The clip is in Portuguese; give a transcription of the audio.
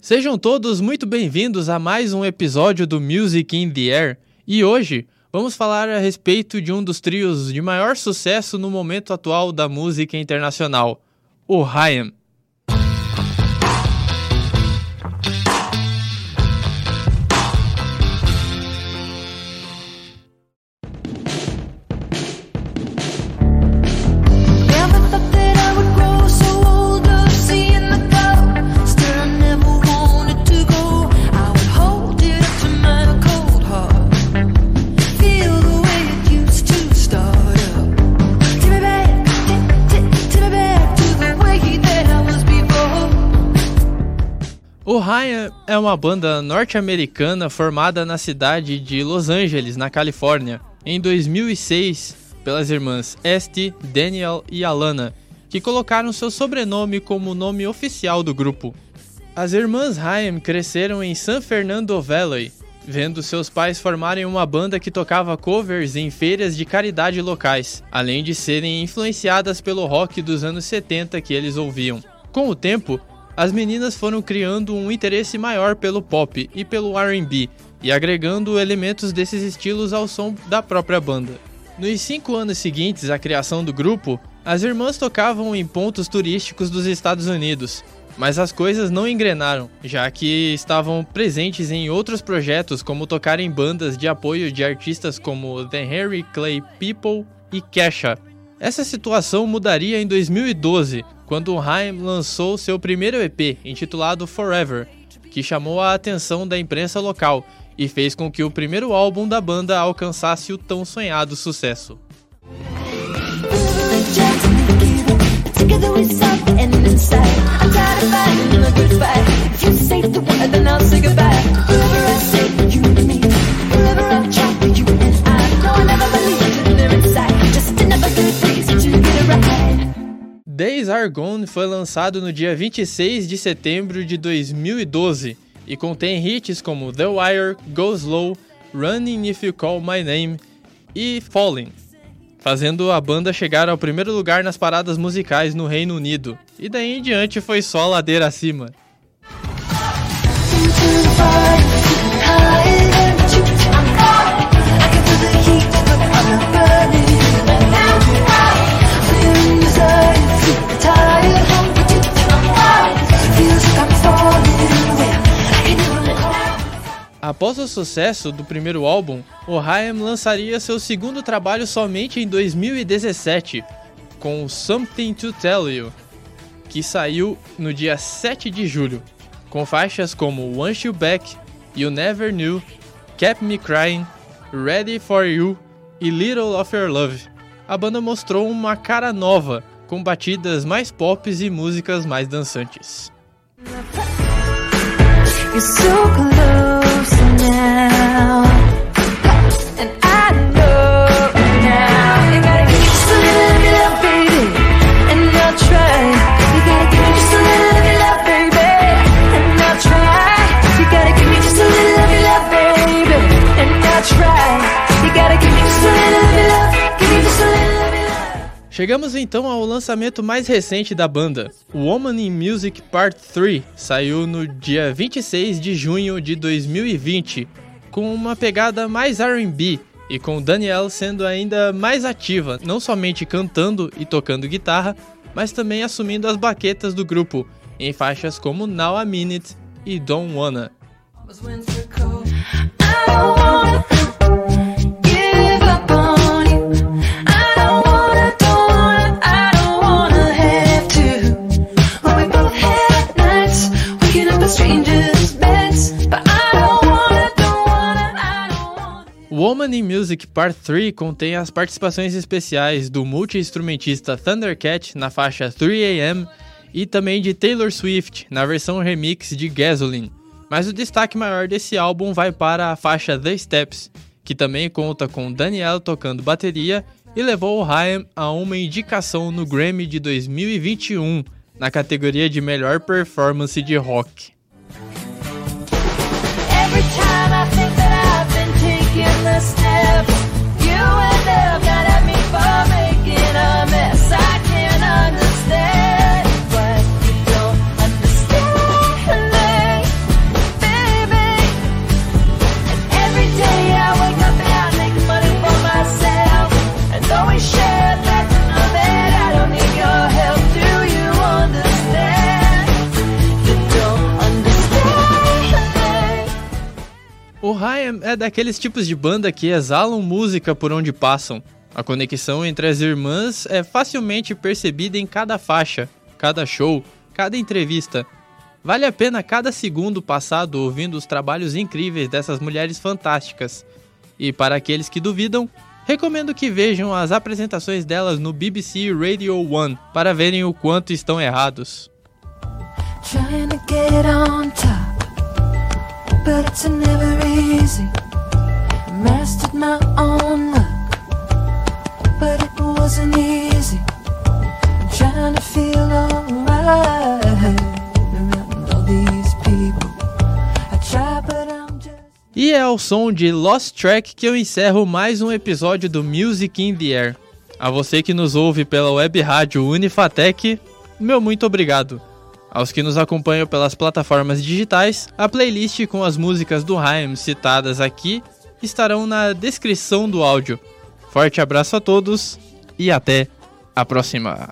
Sejam todos muito bem-vindos a mais um episódio do Music in the Air e hoje vamos falar a respeito de um dos trios de maior sucesso no momento atual da música internacional, o Haim. O Haim é uma banda norte-americana formada na cidade de Los Angeles, na Califórnia, em 2006 pelas irmãs Esty, Daniel e Alana, que colocaram seu sobrenome como nome oficial do grupo. As irmãs Haim cresceram em San Fernando Valley, vendo seus pais formarem uma banda que tocava covers em feiras de caridade locais, além de serem influenciadas pelo rock dos anos 70 que eles ouviam. Com o tempo, as meninas foram criando um interesse maior pelo pop e pelo R&B e agregando elementos desses estilos ao som da própria banda. Nos cinco anos seguintes à criação do grupo, as irmãs tocavam em pontos turísticos dos Estados Unidos, mas as coisas não engrenaram, já que estavam presentes em outros projetos, como tocar em bandas de apoio de artistas como The Henry Clay People e Kesha. Essa situação mudaria em 2012, quando Haim lançou seu primeiro EP, intitulado Forever, que chamou a atenção da imprensa local e fez com que o primeiro álbum da banda alcançasse o tão sonhado sucesso. Gone foi lançado no dia 26 de setembro de 2012 e contém hits como The Wire, Go Slow, Running If You Call My Name e Falling, fazendo a banda chegar ao primeiro lugar nas paradas musicais no Reino Unido. E daí em diante foi só ladeira acima. Após o sucesso do primeiro álbum, o Haim lançaria seu segundo trabalho somente em 2017, com Something to Tell You, que saiu no dia 7 de julho, com faixas como Want You Back, You Never Knew, Kept Me Crying, Ready For You e Little of Your Love. A banda mostrou uma cara nova, com batidas mais pop e músicas mais dançantes. You're so close now, Chegamos então ao lançamento mais recente da banda. Woman in Music Part 3 saiu no dia 26 de junho de 2020, com uma pegada mais R&B e com Danielle sendo ainda mais ativa, não somente cantando e tocando guitarra, mas também assumindo as baquetas do grupo em faixas como Now a Minute e Don't Wanna. In Music Part 3 contém as participações especiais do multi-instrumentista Thundercat na faixa 3am e também de Taylor Swift na versão remix de Gasoline. Mas o destaque maior desse álbum vai para a faixa The Steps, que também conta com Danielle tocando bateria e levou o Haim a uma indicação no Grammy de 2021 na categoria de melhor performance de rock. Taking the O Haim é daqueles tipos de banda que exalam música por onde passam. A conexão entre as irmãs é facilmente percebida em cada faixa, cada show, cada entrevista. Vale a pena cada segundo passado ouvindo os trabalhos incríveis dessas mulheres fantásticas. E para aqueles que duvidam, recomendo que vejam as apresentações delas no BBC Radio 1 para verem o quanto estão errados. Trying but it's never easy. Mastered my own luck, but it wasn't easy. I'm trying to feel alright around all these people. I try, but I'm just. E é ao som de Lost Track que eu encerro mais um episódio do Music in the Air. A você que nos ouve pela web rádio Unifatec, meu muito obrigado. Aos que nos acompanham pelas plataformas digitais, a playlist com as músicas do Haim citadas aqui estarão na descrição do áudio. Forte abraço a todos e até a próxima!